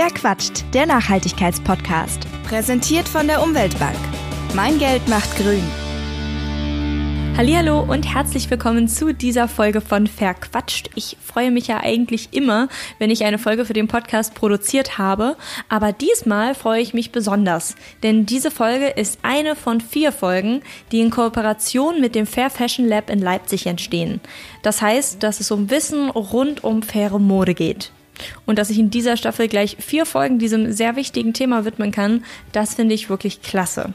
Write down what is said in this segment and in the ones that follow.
Wer quatscht? Der Nachhaltigkeitspodcast. Präsentiert von der Umweltbank. Mein Geld macht grün. Hallo und herzlich willkommen zu dieser Folge von Verquatscht. Ich freue mich ja eigentlich immer, wenn ich eine Folge für den Podcast produziert habe, aber diesmal freue ich mich besonders, denn diese Folge ist eine von vier Folgen, die in Kooperation mit dem Fair Fashion Lab in Leipzig entstehen. Das heißt, dass es um Wissen rund um faire Mode geht. Und dass ich in dieser Staffel gleich vier Folgen diesem sehr wichtigen Thema widmen kann, das finde ich wirklich klasse.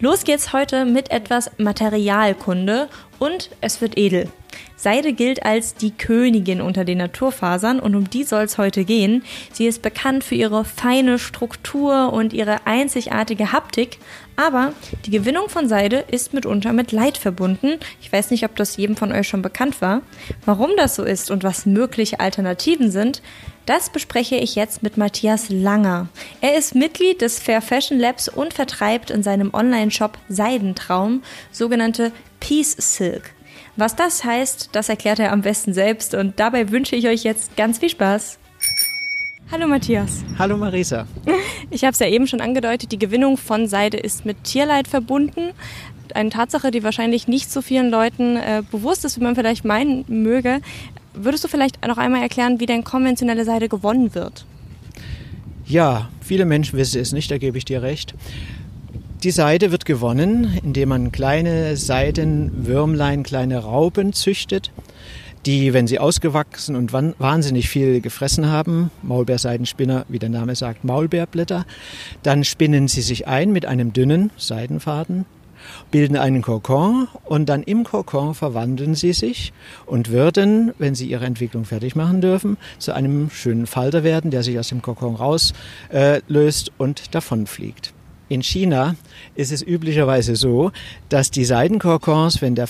Los geht's heute mit etwas Materialkunde und es wird edel. Seide gilt als die Königin unter den Naturfasern und um die soll es heute gehen. Sie ist bekannt für ihre feine Struktur und ihre einzigartige Haptik, aber die Gewinnung von Seide ist mitunter mit Leid verbunden. Ich weiß nicht, ob das jedem von euch schon bekannt war. Warum das so ist und was mögliche Alternativen sind, das bespreche ich jetzt mit Matthias Langer. Er ist Mitglied des Fair Fashion Labs und vertreibt in seinem Online-Shop Seidentraum sogenannte Peace Silk. Was das heißt, das erklärt er am besten selbst und dabei wünsche ich euch jetzt ganz viel Spaß. Hallo Matthias. Hallo Marisa. Ich habe es ja eben schon angedeutet, die Gewinnung von Seide ist mit Tierleid verbunden. Eine Tatsache, die wahrscheinlich nicht so vielen Leuten äh, bewusst ist, wie man vielleicht meinen möge. Würdest du vielleicht noch einmal erklären, wie denn konventionelle Seide gewonnen wird? Ja, viele Menschen wissen es nicht, da gebe ich dir recht. Die Seide wird gewonnen, indem man kleine Seidenwürmlein, kleine Raupen züchtet, die, wenn sie ausgewachsen und wahnsinnig viel gefressen haben, Maulbeerseidenspinner, wie der Name sagt, Maulbeerblätter, dann spinnen sie sich ein mit einem dünnen Seidenfaden bilden einen Kokon und dann im Kokon verwandeln sie sich und würden, wenn sie ihre Entwicklung fertig machen dürfen, zu einem schönen Falter werden, der sich aus dem Kokon rauslöst äh, und davonfliegt. In China ist es üblicherweise so, dass die Seidenkokons, wenn der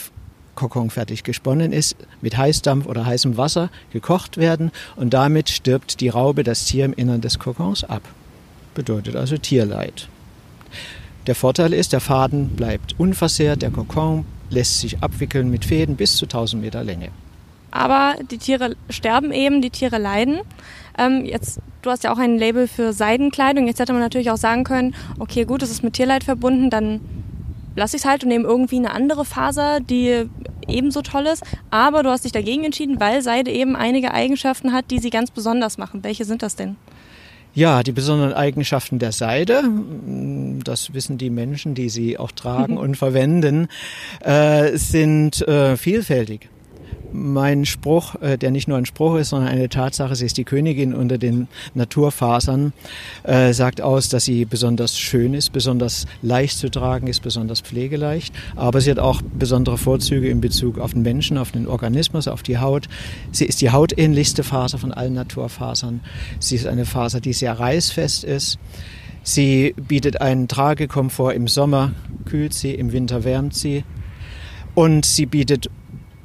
Kokon fertig gesponnen ist, mit Heißdampf oder heißem Wasser gekocht werden und damit stirbt die Raube, das Tier im Innern des Kokons ab. Bedeutet also Tierleid. Der Vorteil ist, der Faden bleibt unversehrt, der Kokon lässt sich abwickeln mit Fäden bis zu 1000 Meter Länge. Aber die Tiere sterben eben, die Tiere leiden. Ähm, jetzt, du hast ja auch ein Label für Seidenkleidung. Jetzt hätte man natürlich auch sagen können, okay, gut, es ist mit Tierleid verbunden, dann lasse ich es halt und nehme irgendwie eine andere Faser, die ebenso toll ist. Aber du hast dich dagegen entschieden, weil Seide eben einige Eigenschaften hat, die sie ganz besonders machen. Welche sind das denn? Ja, die besonderen Eigenschaften der Seide, das wissen die Menschen, die sie auch tragen und verwenden, äh, sind äh, vielfältig mein Spruch, äh, der nicht nur ein Spruch ist, sondern eine Tatsache, sie ist die Königin unter den Naturfasern, äh, sagt aus, dass sie besonders schön ist, besonders leicht zu tragen ist, besonders pflegeleicht. Aber sie hat auch besondere Vorzüge in Bezug auf den Menschen, auf den Organismus, auf die Haut. Sie ist die hautähnlichste Faser von allen Naturfasern. Sie ist eine Faser, die sehr reißfest ist. Sie bietet einen Tragekomfort im Sommer, kühlt sie, im Winter wärmt sie. Und sie bietet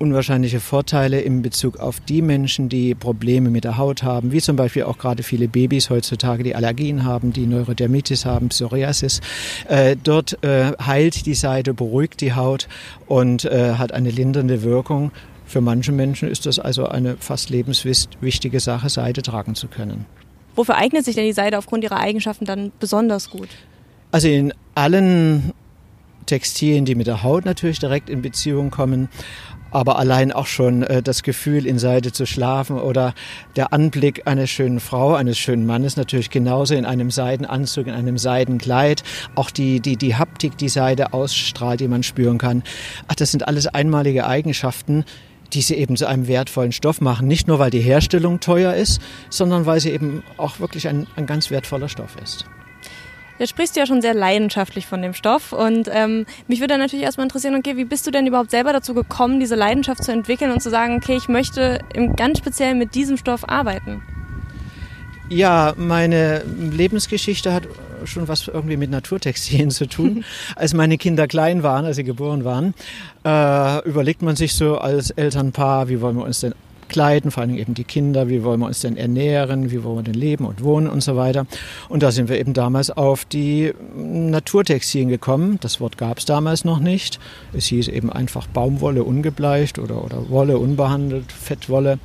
unwahrscheinliche Vorteile in Bezug auf die Menschen, die Probleme mit der Haut haben, wie zum Beispiel auch gerade viele Babys heutzutage, die Allergien haben, die Neurodermitis haben, Psoriasis. Äh, dort äh, heilt die Seide, beruhigt die Haut und äh, hat eine lindernde Wirkung. Für manche Menschen ist das also eine fast lebenswichtige Sache, Seide tragen zu können. Wofür eignet sich denn die Seide aufgrund ihrer Eigenschaften dann besonders gut? Also in allen Textilien, die mit der Haut natürlich direkt in Beziehung kommen, aber allein auch schon äh, das Gefühl, in Seide zu schlafen oder der Anblick einer schönen Frau, eines schönen Mannes natürlich genauso in einem Seidenanzug, in einem Seidenkleid, auch die, die, die Haptik, die Seide ausstrahlt, die man spüren kann. Ach, das sind alles einmalige Eigenschaften, die sie eben zu einem wertvollen Stoff machen. Nicht nur, weil die Herstellung teuer ist, sondern weil sie eben auch wirklich ein, ein ganz wertvoller Stoff ist. Jetzt sprichst du ja schon sehr leidenschaftlich von dem Stoff und ähm, mich würde natürlich erstmal interessieren, okay, wie bist du denn überhaupt selber dazu gekommen, diese Leidenschaft zu entwickeln und zu sagen, okay, ich möchte im, ganz speziell mit diesem Stoff arbeiten? Ja, meine Lebensgeschichte hat schon was irgendwie mit Naturtextilien zu tun. als meine Kinder klein waren, als sie geboren waren, äh, überlegt man sich so als Elternpaar, wie wollen wir uns denn kleiden, vor allem eben die Kinder, wie wollen wir uns denn ernähren, wie wollen wir denn leben und wohnen und so weiter. Und da sind wir eben damals auf die Naturtextilien gekommen. Das Wort gab es damals noch nicht. Es hieß eben einfach Baumwolle ungebleicht oder, oder Wolle unbehandelt, Fettwolle.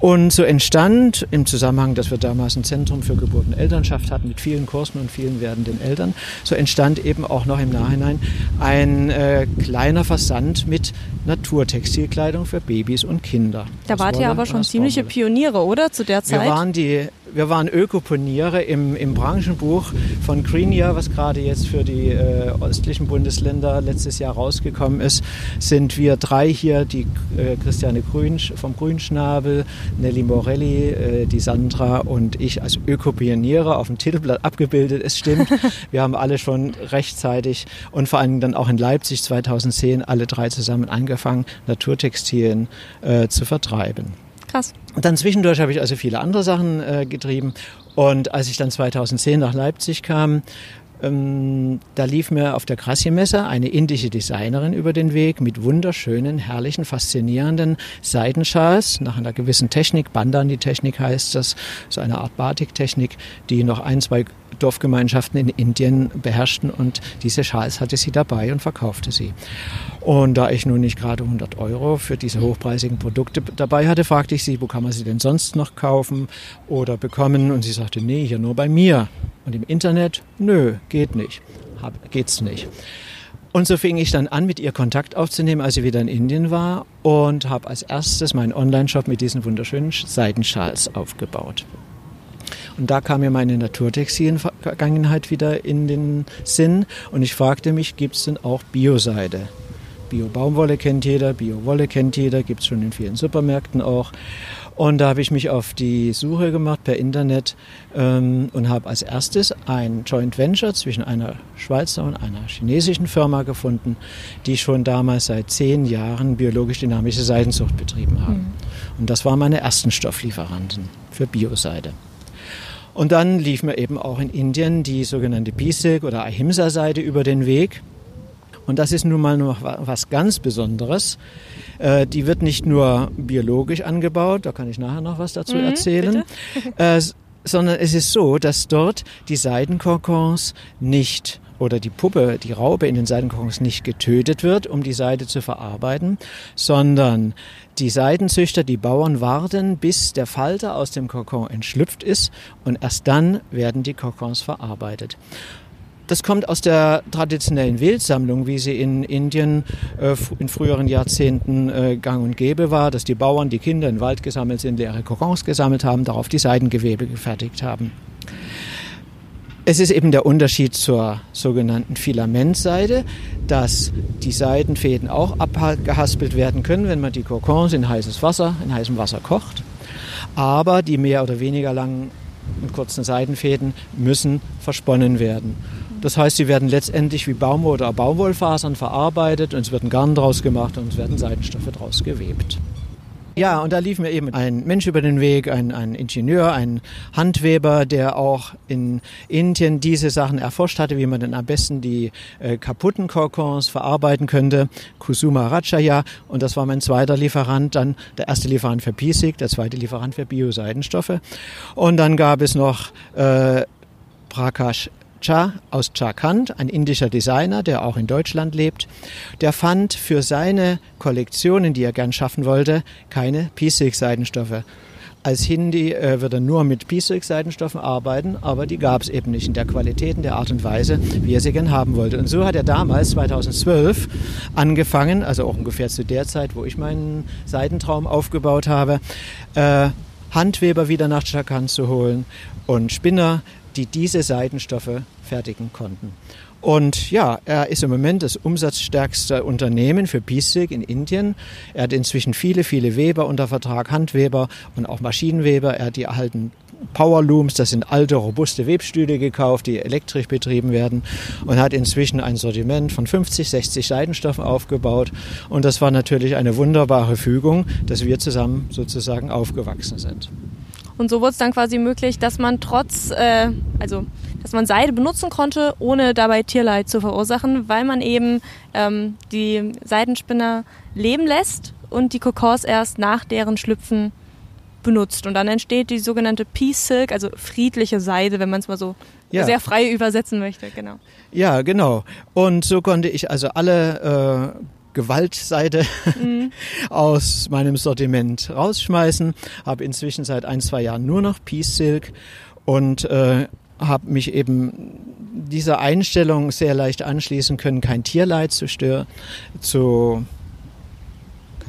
Und so entstand im Zusammenhang, dass wir damals ein Zentrum für Geburt und Elternschaft hatten mit vielen Kursen und vielen werdenden Eltern, so entstand eben auch noch im Nachhinein ein äh, kleiner Versand mit Naturtextilkleidung für Babys und Kinder. Da wart ihr aber schon ziemliche Pioniere, oder, zu der Zeit? Wir waren die wir waren Ökoponiere im, im Branchenbuch von Greenia, was gerade jetzt für die äh, östlichen Bundesländer letztes Jahr rausgekommen ist, sind wir drei hier, die äh, Christiane Grün vom Grünschnabel, Nelly Morelli, äh, die Sandra und ich als Ökopioniere auf dem Titelblatt abgebildet. Es stimmt, wir haben alle schon rechtzeitig und vor allem dann auch in Leipzig 2010 alle drei zusammen angefangen, Naturtextilien äh, zu vertreiben. Krass. Und dann zwischendurch habe ich also viele andere Sachen äh, getrieben. Und als ich dann 2010 nach Leipzig kam, ähm, da lief mir auf der Krassi-Messe eine indische Designerin über den Weg mit wunderschönen, herrlichen, faszinierenden Seidenschals nach einer gewissen Technik. Bandani-Technik heißt das, so eine Art Batik-Technik, die noch ein, zwei Dorfgemeinschaften in Indien beherrschten und diese Schals hatte sie dabei und verkaufte sie. Und da ich nun nicht gerade 100 Euro für diese hochpreisigen Produkte dabei hatte, fragte ich sie, wo kann man sie denn sonst noch kaufen oder bekommen? Und sie sagte, nee, hier nur bei mir. Und im Internet, nö, geht nicht, Hab, geht's nicht. Und so fing ich dann an, mit ihr Kontakt aufzunehmen, als sie wieder in Indien war und habe als erstes meinen Online-Shop mit diesen wunderschönen Seidenschals aufgebaut. Und da kam mir meine Naturtextilien-Vergangenheit wieder in den Sinn und ich fragte mich, gibt es denn auch Bioseide? Bio-Baumwolle kennt jeder, Bio-Wolle kennt jeder, gibt es schon in vielen Supermärkten auch. Und da habe ich mich auf die Suche gemacht per Internet ähm, und habe als erstes ein Joint Venture zwischen einer Schweizer und einer chinesischen Firma gefunden, die schon damals seit zehn Jahren biologisch dynamische Seidenzucht betrieben haben. Mhm. Und das waren meine ersten Stofflieferanten für Bioseide. Und dann lief mir eben auch in Indien die sogenannte Bisik oder Ahimsa-Seite über den Weg. Und das ist nun mal noch was ganz Besonderes. Äh, die wird nicht nur biologisch angebaut, da kann ich nachher noch was dazu mhm, erzählen, äh, sondern es ist so, dass dort die Seidenkokons nicht oder die Puppe, die Raupe in den Seitenkokons nicht getötet wird, um die Seide zu verarbeiten, sondern die Seidenzüchter, die Bauern warten, bis der Falter aus dem Kokon entschlüpft ist und erst dann werden die Kokons verarbeitet. Das kommt aus der traditionellen Wildsammlung, wie sie in Indien äh, in früheren Jahrzehnten äh, gang und gäbe war, dass die Bauern die Kinder im Wald gesammelt sind, leere Kokons gesammelt haben, darauf die Seidengewebe gefertigt haben. Es ist eben der Unterschied zur sogenannten Filamentseide, dass die Seidenfäden auch abgehaspelt werden können, wenn man die Kokons in heißes Wasser, in heißem Wasser kocht. Aber die mehr oder weniger langen und kurzen Seidenfäden müssen versponnen werden. Das heißt, sie werden letztendlich wie Baumwolle oder Baumwollfasern verarbeitet und es wird ein Garn draus gemacht und es werden Seidenstoffe draus gewebt. Ja, und da lief mir eben ein Mensch über den Weg, ein, ein Ingenieur, ein Handweber, der auch in Indien diese Sachen erforscht hatte, wie man denn am besten die äh, kaputten Kokons verarbeiten könnte. Kusuma Rajaya. Und das war mein zweiter Lieferant, dann der erste Lieferant für Pisik, der zweite Lieferant für Bioseidenstoffe. Und dann gab es noch äh, Prakash Cha aus Jharkhand, ein indischer Designer, der auch in Deutschland lebt, der fand für seine Kollektionen, die er gern schaffen wollte, keine P-Silk-Seidenstoffe. Als Hindi äh, wird er nur mit P-Silk-Seidenstoffen arbeiten, aber die gab es eben nicht in der Qualität, in der Art und Weise, wie er sie gern haben wollte. Und so hat er damals, 2012, angefangen, also auch ungefähr zu der Zeit, wo ich meinen Seidentraum aufgebaut habe, äh, Handweber wieder nach Jharkhand zu holen und Spinner, die diese Seidenstoffe fertigen konnten. Und ja, er ist im Moment das umsatzstärkste Unternehmen für Bisig in Indien. Er hat inzwischen viele, viele Weber unter Vertrag, Handweber und auch Maschinenweber. Er hat die erhalten Powerlooms, das sind alte, robuste Webstühle gekauft, die elektrisch betrieben werden und hat inzwischen ein Sortiment von 50, 60 Seidenstoffen aufgebaut. Und das war natürlich eine wunderbare Fügung, dass wir zusammen sozusagen aufgewachsen sind. Und so wurde es dann quasi möglich, dass man trotz, äh, also dass man Seide benutzen konnte, ohne dabei Tierleid zu verursachen, weil man eben ähm, die Seidenspinner leben lässt und die Kokos erst nach deren Schlüpfen benutzt. Und dann entsteht die sogenannte Peace Silk, also friedliche Seide, wenn man es mal so ja. sehr frei übersetzen möchte. Genau. Ja, genau. Und so konnte ich also alle äh, Gewaltseite mhm. aus meinem Sortiment rausschmeißen. Habe inzwischen seit ein, zwei Jahren nur noch Peace Silk und äh, habe mich eben dieser Einstellung sehr leicht anschließen können, kein Tierleid zu stören, zu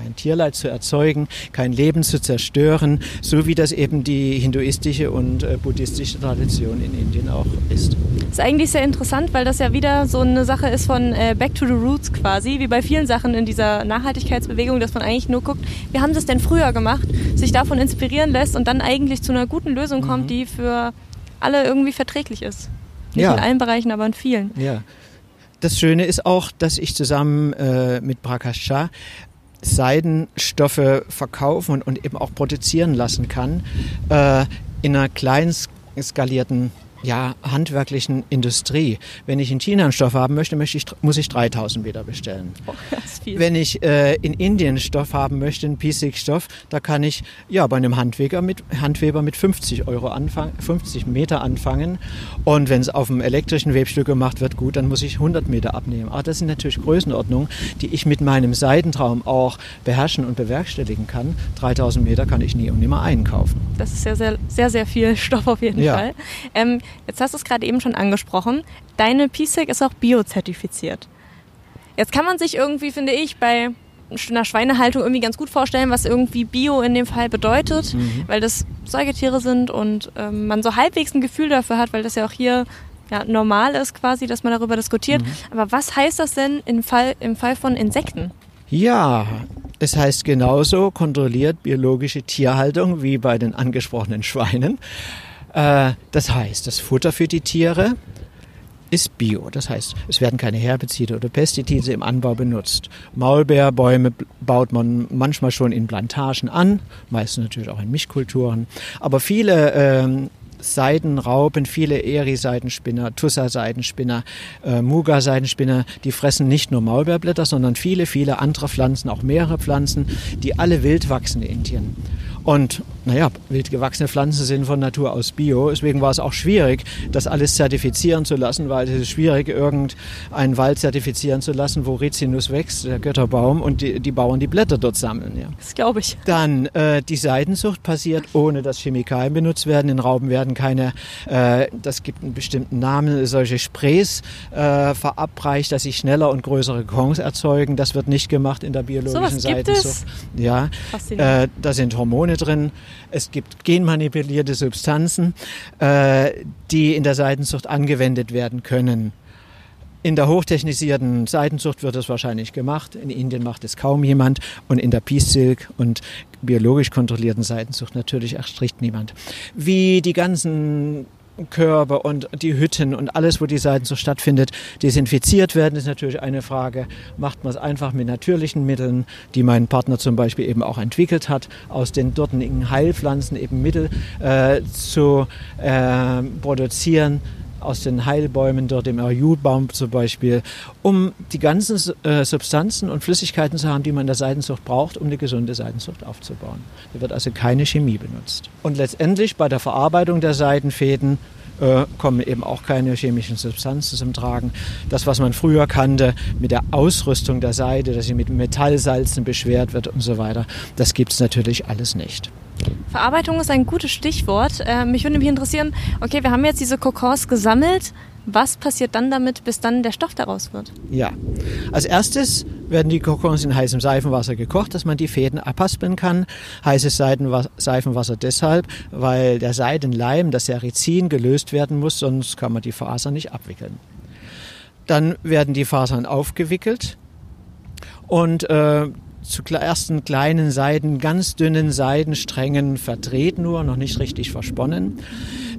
kein Tierleid zu erzeugen, kein Leben zu zerstören, so wie das eben die hinduistische und äh, buddhistische Tradition in Indien auch ist. Das ist eigentlich sehr interessant, weil das ja wieder so eine Sache ist von äh, Back to the Roots quasi, wie bei vielen Sachen in dieser Nachhaltigkeitsbewegung, dass man eigentlich nur guckt, wie haben sie es denn früher gemacht, sich davon inspirieren lässt und dann eigentlich zu einer guten Lösung kommt, mhm. die für alle irgendwie verträglich ist. Nicht ja. in allen Bereichen, aber in vielen. Ja. Das Schöne ist auch, dass ich zusammen äh, mit Prakash Shah Seidenstoffe verkaufen und, und, eben auch produzieren lassen kann äh, in einer klein skalierten ja, handwerklichen Industrie. Wenn ich in China einen Stoff haben möchte, möchte ich, muss ich 3000 Meter bestellen. Oh, Wenn ich äh, in Indien Stoff haben möchte, einen Piesig-Stoff, da kann ich ja bei einem Handweber mit, Handweber mit 50 Euro anfangen, 50 Meter anfangen. Und wenn es auf einem elektrischen Webstück gemacht wird, gut, dann muss ich 100 Meter abnehmen. Aber das sind natürlich Größenordnungen, die ich mit meinem Seidentraum auch beherrschen und bewerkstelligen kann. 3000 Meter kann ich nie und nimmer einkaufen. Das ist ja sehr, sehr, sehr viel Stoff auf jeden ja. Fall. Ähm, Jetzt hast du es gerade eben schon angesprochen. Deine PSEC ist auch biozertifiziert. Jetzt kann man sich irgendwie, finde ich, bei einer Schweinehaltung irgendwie ganz gut vorstellen, was irgendwie Bio in dem Fall bedeutet, mhm. weil das Säugetiere sind und ähm, man so halbwegs ein Gefühl dafür hat, weil das ja auch hier ja, normal ist quasi, dass man darüber diskutiert. Mhm. Aber was heißt das denn im Fall, im Fall von Insekten? Ja, es heißt genauso kontrolliert biologische Tierhaltung wie bei den angesprochenen Schweinen. Äh, das heißt, das Futter für die Tiere ist Bio. Das heißt, es werden keine Herbizide oder Pestizide im Anbau benutzt. Maulbeerbäume baut man manchmal schon in Plantagen an, meistens natürlich auch in Mischkulturen. Aber viele ähm, Seidenraupen, viele Eri-Seidenspinner, Tussa-Seidenspinner, äh, Muga-Seidenspinner, die fressen nicht nur Maulbeerblätter, sondern viele, viele andere Pflanzen, auch mehrere Pflanzen, die alle wild wachsen in Indien. Und naja, wild gewachsene Pflanzen sind von Natur aus bio. Deswegen war es auch schwierig, das alles zertifizieren zu lassen, weil es ist schwierig, irgendeinen Wald zertifizieren zu lassen, wo Rizinus wächst, der Götterbaum, und die, die Bauern die Blätter dort sammeln. Ja. Das glaube ich. Dann äh, die Seidenzucht passiert, ohne dass Chemikalien benutzt werden. In Rauben werden keine, äh, das gibt einen bestimmten Namen, solche Sprays äh, verabreicht, dass sie schneller und größere Kokons erzeugen. Das wird nicht gemacht in der biologischen so, Seidenzucht. Ja, äh, da sind Hormone drin. Es gibt genmanipulierte Substanzen, äh, die in der Seidenzucht angewendet werden können. In der hochtechnisierten Seidenzucht wird das wahrscheinlich gemacht. In Indien macht es kaum jemand. Und in der Peace Silk und biologisch kontrollierten Seidenzucht natürlich erstricht niemand. Wie die ganzen Körbe und die Hütten und alles, wo die Seiten so stattfindet, desinfiziert werden, ist natürlich eine Frage. Macht man es einfach mit natürlichen Mitteln, die mein Partner zum Beispiel eben auch entwickelt hat, aus den dortigen Heilpflanzen eben Mittel äh, zu äh, produzieren, aus den Heilbäumen, dort im Ayurbaum zum Beispiel, um die ganzen äh, Substanzen und Flüssigkeiten zu haben, die man in der Seidenzucht braucht, um eine gesunde Seidenzucht aufzubauen. Da wird also keine Chemie benutzt. Und letztendlich bei der Verarbeitung der Seidenfäden äh, kommen eben auch keine chemischen Substanzen zum Tragen. Das, was man früher kannte mit der Ausrüstung der Seide, dass sie mit Metallsalzen beschwert wird und so weiter, das gibt es natürlich alles nicht. Verarbeitung ist ein gutes Stichwort. Äh, mich würde mich interessieren, okay, wir haben jetzt diese Kokons gesammelt. Was passiert dann damit, bis dann der Stoff daraus wird? Ja, als erstes werden die Kokons in heißem Seifenwasser gekocht, dass man die Fäden abhaspeln kann. Heißes Seifenwasser deshalb, weil der Seidenleim, das Serizin, gelöst werden muss, sonst kann man die Fasern nicht abwickeln. Dann werden die Fasern aufgewickelt und äh, zu ersten kleinen Seiden, ganz dünnen Seidensträngen verdreht nur, noch nicht richtig versponnen.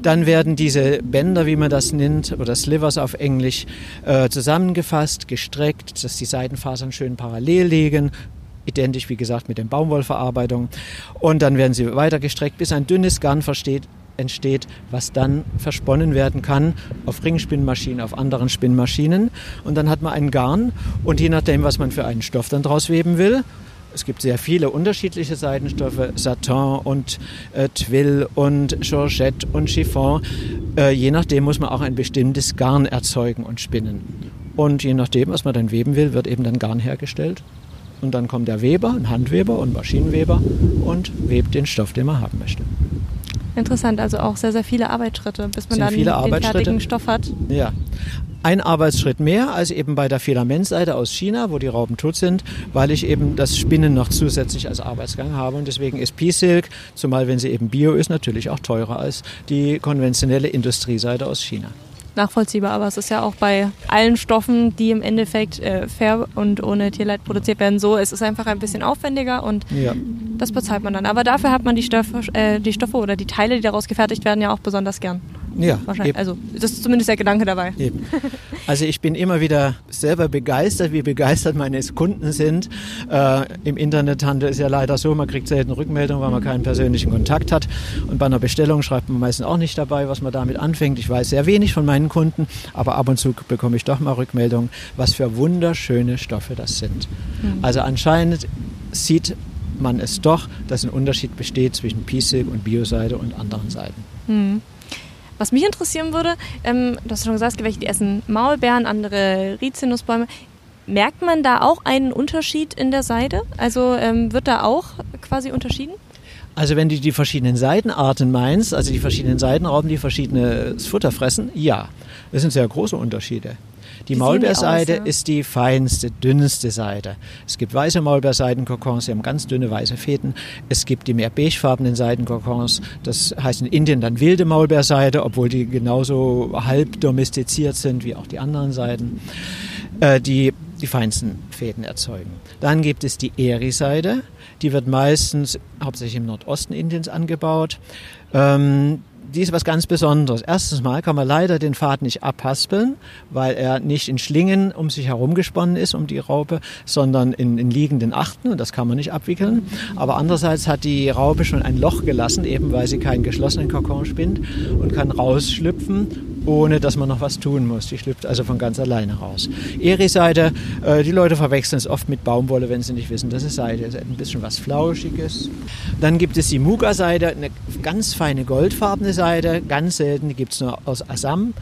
Dann werden diese Bänder, wie man das nennt, oder Slivers auf Englisch, äh, zusammengefasst, gestreckt, dass die Seidenfasern schön parallel liegen, identisch wie gesagt mit den Baumwollverarbeitungen. Und dann werden sie weiter gestreckt, bis ein dünnes Garn versteht, entsteht, was dann versponnen werden kann auf Ringspinnmaschinen, auf anderen Spinnmaschinen. Und dann hat man ein Garn und je nachdem, was man für einen Stoff dann draus weben will, es gibt sehr viele unterschiedliche Seidenstoffe, Satin und äh, Twill und Georgette und Chiffon. Äh, je nachdem muss man auch ein bestimmtes Garn erzeugen und spinnen. Und je nachdem, was man dann weben will, wird eben dann Garn hergestellt. Und dann kommt der Weber, ein Handweber und Maschinenweber und webt den Stoff, den man haben möchte. Interessant, also auch sehr, sehr viele Arbeitsschritte, bis man dann den fertigen Stoff hat. Ja. Ein Arbeitsschritt mehr als eben bei der Filamentseite aus China, wo die Raupen tot sind, weil ich eben das Spinnen noch zusätzlich als Arbeitsgang habe. Und deswegen ist P-Silk, zumal wenn sie eben Bio ist, natürlich auch teurer als die konventionelle Industrieseite aus China. Nachvollziehbar, aber es ist ja auch bei allen Stoffen, die im Endeffekt äh, fair und ohne Tierleid produziert werden, so. Es ist einfach ein bisschen aufwendiger und Ja. das bezahlt man dann. Aber dafür hat man die Stoffe, äh, die Stoffe oder die Teile, die daraus gefertigt werden, ja auch besonders gern. Ja, Wahrscheinlich. eben. Also das ist zumindest der Gedanke dabei. Eben. Also ich bin immer wieder selber begeistert, wie begeistert meine Kunden sind. Äh, Im Internethandel ist ja leider so, man kriegt selten Rückmeldungen, weil man keinen persönlichen Kontakt hat. Und bei einer Bestellung schreibt man meistens auch nicht dabei, was man damit anfängt. Ich weiß sehr wenig von meinen Kunden, aber ab und zu bekomme ich doch mal Rückmeldungen, was für wunderschöne Stoffe das sind. Also anscheinend sieht man es doch, dass ein Unterschied besteht zwischen P-Silk und Bioseide und anderen Seiten. Hm. Was mich interessieren würde, ähm, du hast schon gesagt, welche, die essen Maulbeeren, andere Rizinusbäume. Merkt man da auch einen Unterschied in der Seide? Also ähm, wird da auch quasi unterschieden? Also wenn du die verschiedenen Seidenarten meinst, also die verschiedenen Seidenraupen, die verschiedenes Futter fressen, ja, das sind sehr große Unterschiede. Die die Maulbeerseide aus, ja? ist die feinste, dünnste Seide. Es gibt weiße Maulbeerseidenkokons, die haben ganz dünne weiße Fäden. Es gibt die mehr beigefarbenen Seidenkokons, das heißt in Indien dann wilde Maulbeerseide, obwohl die genauso halb domestiziert sind wie auch die anderen Seiden, äh, die die feinsten Fäden erzeugen. Dann gibt es die Eri-Seide, die wird meistens hauptsächlich im Nordosten Indiens angebaut. Ähm, die ist was ganz Besonderes. Erstens mal kann man leider den Faden nicht abhaspeln, weil er nicht in Schlingen um sich herum gesponnen ist, um die Raupe, sondern in, in liegenden Achten und das kann man nicht abwickeln. Aber andererseits hat die Raupe schon ein Loch gelassen, eben weil sie keinen geschlossenen Kokon spinnt und kann rausschlüpfen, ohne dass man noch was tun muss. Die schlüpft also von ganz alleine raus. Eri-Seide, äh, die Leute verwechseln es oft mit Baumwolle, wenn sie nicht wissen, dass es Seide ist. Ein bisschen was Flauschiges. Dann gibt es die Muga-Seide, eine ganz feine goldfarbene Seide, ganz selten, die gibt es nur aus Assam.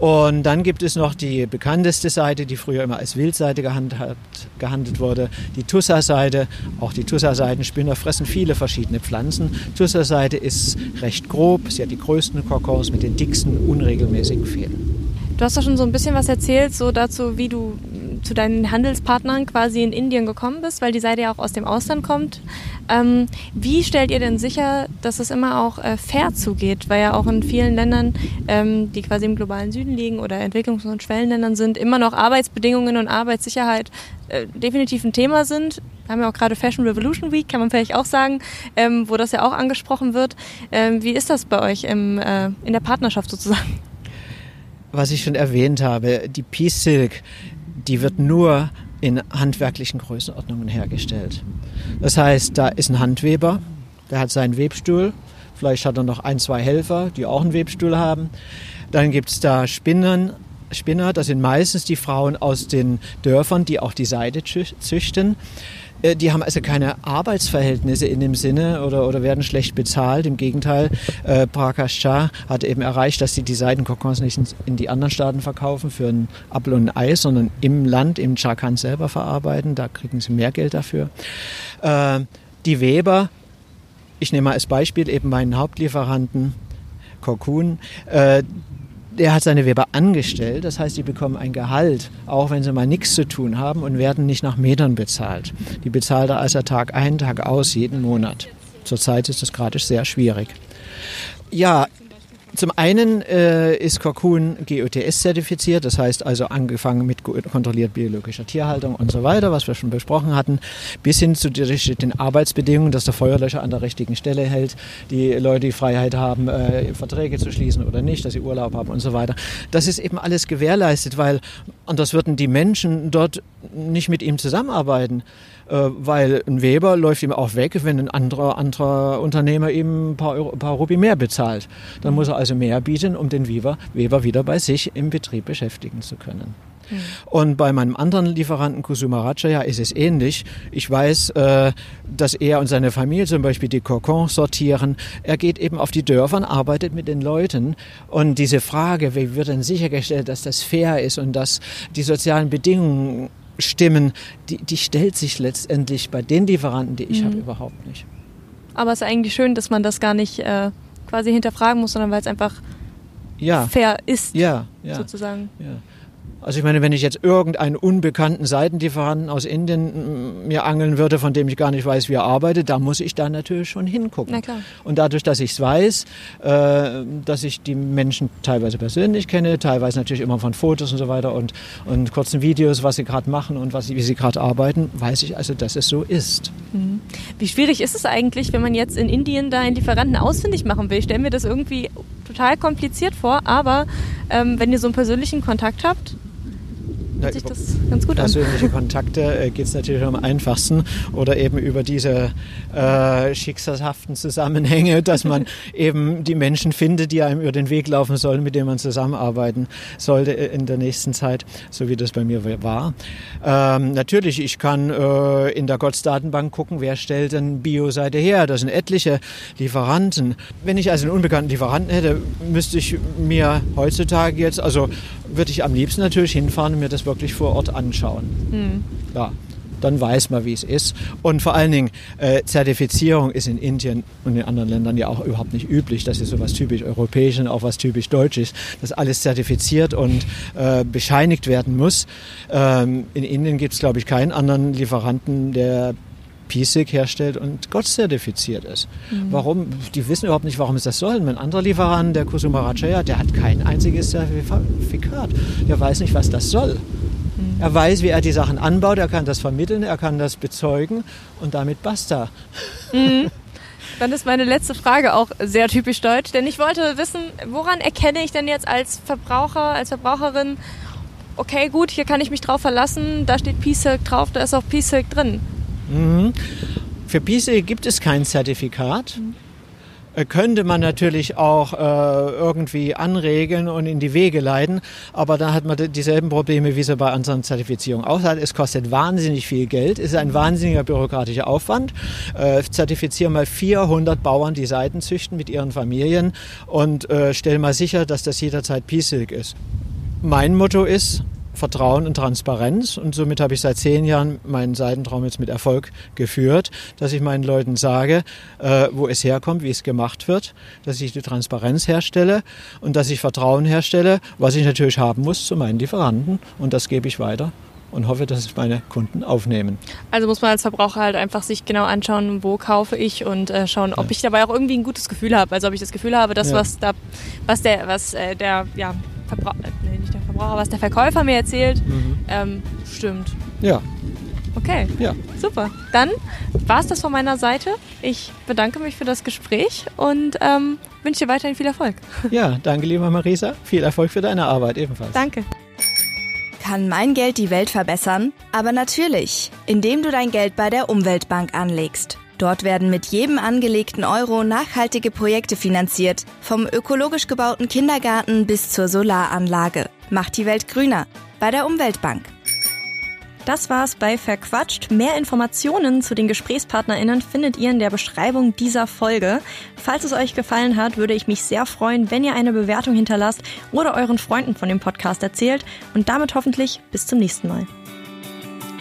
Und dann gibt es noch die bekannteste Seite, die früher immer als Wildseite gehandhabt, gehandelt wurde, die Tussa-Seite. Auch die Tussa-Seidenspinner fressen viele verschiedene Pflanzen. Tussa-Seite ist recht grob, sie hat die größten Kokons mit den dicksten, unregelmäßigen Fäden. Du hast doch schon so ein bisschen was erzählt, so dazu, wie du zu deinen Handelspartnern quasi in Indien gekommen bist, weil die Seite ja auch aus dem Ausland kommt. Ähm, wie stellt ihr denn sicher, dass es immer auch äh, fair zugeht? Weil ja auch in vielen Ländern, ähm, die quasi im globalen Süden liegen oder Entwicklungs- und Schwellenländern sind, immer noch Arbeitsbedingungen und Arbeitssicherheit äh, definitiv ein Thema sind. Wir haben ja auch gerade Fashion Revolution Week, kann man vielleicht auch sagen, ähm, wo das ja auch angesprochen wird. Ähm, wie ist das bei euch im, äh, in der Partnerschaft sozusagen? Was ich schon erwähnt habe, die Peace Silk, die wird nur in handwerklichen Größenordnungen hergestellt. Das heißt, da ist ein Handweber, der hat seinen Webstuhl, vielleicht hat er noch ein, zwei Helfer, die auch einen Webstuhl haben. Dann gibt es da Spinnern, Spinner, das sind meistens die Frauen aus den Dörfern, die auch die Seide zü- züchten. Äh, Die haben also keine Arbeitsverhältnisse in dem Sinne oder, oder werden schlecht bezahlt. Im Gegenteil, äh, Prakash Shah hat eben erreicht, dass sie die Seidenkokons nicht in, die anderen Staaten verkaufen für ein Apfel und ein Ei, sondern im Land, im Jharkhand selber verarbeiten. Da kriegen sie mehr Geld dafür. Äh, die Weber, ich nehme mal als Beispiel eben meinen Hauptlieferanten, Cocoon, äh, der hat seine Weber angestellt, das heißt, die bekommen ein Gehalt, auch wenn sie mal nichts zu tun haben und werden nicht nach Metern bezahlt. Die bezahlt er also Tag ein, Tag aus, jeden Monat. Zurzeit ist das gerade sehr schwierig. Ja, zum einen äh, ist Cocoon GOTS zertifiziert, das heißt also angefangen mit kontrolliert biologischer Tierhaltung und so weiter, was wir schon besprochen hatten, bis hin zu den Arbeitsbedingungen, dass der Feuerlöscher an der richtigen Stelle hält, die Leute die Freiheit haben, äh, Verträge zu schließen oder nicht, dass sie Urlaub haben und so weiter. Das ist eben alles gewährleistet, weil anders würden die Menschen dort nicht mit ihm zusammenarbeiten weil ein Weber läuft ihm auch weg, wenn ein anderer, anderer Unternehmer ihm ein paar, Euro, ein paar Rupi mehr bezahlt. Dann muss er also mehr bieten, um den Weber, Weber wieder bei sich im Betrieb beschäftigen zu können. Und bei meinem anderen Lieferanten Kusuma Rajaya ist es ähnlich. Ich weiß, äh, dass er und seine Familie zum Beispiel die Kokon sortieren. Er geht eben auf die Dörfer und arbeitet mit den Leuten. Und diese Frage, wie wird denn sichergestellt, dass das fair ist und dass die sozialen Bedingungen stimmen, die, die stellt sich letztendlich bei den Lieferanten, die ich mhm. habe, überhaupt nicht. Aber es ist eigentlich schön, dass man das gar nicht äh, quasi hinterfragen muss, sondern weil es einfach ja. fair ist, ja, ja, sozusagen. Ja. Also ich meine, wenn ich jetzt irgendeinen unbekannten Seitenlieferanten aus Indien mir angeln würde, von dem ich gar nicht weiß, wie er arbeitet, da muss ich da natürlich schon hingucken. Und dadurch, dass ich es weiß, äh, dass ich die Menschen teilweise persönlich kenne, teilweise natürlich immer von Fotos und so weiter und, und kurzen Videos, was sie gerade machen und was, wie sie gerade arbeiten, weiß ich also, dass es so ist. Mhm. Wie schwierig ist es eigentlich, wenn man jetzt in Indien da einen Lieferanten ausfindig machen will? Ich stelle mir das irgendwie total kompliziert vor, aber ähm, wenn ihr so einen persönlichen Kontakt habt, hört sich das ganz gut an. Persönliche Kontakte äh, geht es natürlich am einfachsten oder eben über diese äh, schicksalhaften Zusammenhänge, dass man eben die Menschen findet, die einem über den Weg laufen sollen, mit denen man zusammenarbeiten sollte in der nächsten Zeit, so wie das bei mir war. Ähm, natürlich, ich kann äh, in der GOTS-Datenbank gucken, wer stellt denn Bio-Seite her. Das sind etliche Lieferanten. Wenn ich also einen unbekannten Lieferanten hätte, müsste ich mir heutzutage jetzt, also würde ich am liebsten natürlich hinfahren und mir das wirklich vor Ort anschauen. Mhm. Ja, dann weiß man, wie es ist. Und vor allen Dingen, äh, Zertifizierung ist in Indien und in anderen Ländern ja auch überhaupt nicht üblich. Das ist so was typisch Europäisches und auch was typisch Deutsches, dass alles zertifiziert und äh, bescheinigt werden muss. Ähm, in Indien gibt es, glaube ich, keinen anderen Lieferanten, der PSIC herstellt und Gott zertifiziert ist. Mhm. Warum? Die wissen überhaupt nicht, warum es das soll. Ein anderer Lieferant, der Kusuma Rajaya, der hat kein einziges Zertifikat. Der weiß nicht, was das soll. Mhm. Er weiß, wie er die Sachen anbaut, er kann das vermitteln, er kann das bezeugen und damit basta. Mhm. Dann ist meine letzte Frage auch sehr typisch deutsch, denn ich wollte wissen, woran erkenne ich denn jetzt als Verbraucher, als Verbraucherin, okay, gut, hier kann ich mich drauf verlassen, da steht P-Silk drauf, da ist auch P-Silk drin. Mhm. Für PISE gibt es kein Zertifikat. Mhm. Könnte man natürlich auch äh, irgendwie anregeln und in die Wege leiten, aber dann hat man dieselben Probleme, wie sie bei unseren Zertifizierungen auch hat. Es kostet wahnsinnig viel Geld, es ist ein wahnsinniger bürokratischer Aufwand. Äh, zertifizieren mal 400 Bauern, die Seiten züchten mit ihren Familien und äh, stellen mal sicher, dass das jederzeit Peace ist. Mein Motto ist, Vertrauen und Transparenz. Und somit habe ich seit zehn Jahren meinen Seidentraum jetzt mit Erfolg geführt, dass ich meinen Leuten sage, äh, wo es herkommt, wie es gemacht wird, dass ich die Transparenz herstelle und dass ich Vertrauen herstelle, was ich natürlich haben muss zu meinen Lieferanten. Und das gebe ich weiter und hoffe, dass es meine Kunden aufnehmen. Also muss man als Verbraucher halt einfach sich genau anschauen, wo kaufe ich und äh, schauen, ob ja. ich dabei auch irgendwie ein gutes Gefühl habe. Also ob ich das Gefühl habe, dass ja. was da, was der, was äh, der, ja, Verbraucher, nee, nicht der Verbraucher, was der Verkäufer mir erzählt, mhm. ähm, stimmt. Ja. Okay. Ja. Super. Dann war es das von meiner Seite. Ich bedanke mich für das Gespräch und ähm, wünsche dir weiterhin viel Erfolg. Ja, danke, liebe Marisa. Viel Erfolg für deine Arbeit ebenfalls. Danke. Kann mein Geld die Welt verbessern? Aber natürlich, indem du dein Geld bei der Umweltbank anlegst. Dort werden mit jedem angelegten Euro nachhaltige Projekte finanziert, vom ökologisch gebauten Kindergarten bis zur Solaranlage. Macht die Welt grüner bei der Umweltbank. Das war's bei Verquatscht. Mehr Informationen zu den GesprächspartnerInnen findet ihr in der Beschreibung dieser Folge. Falls es euch gefallen hat, würde ich mich sehr freuen, wenn ihr eine Bewertung hinterlasst oder euren Freunden von dem Podcast erzählt und damit hoffentlich bis zum nächsten Mal.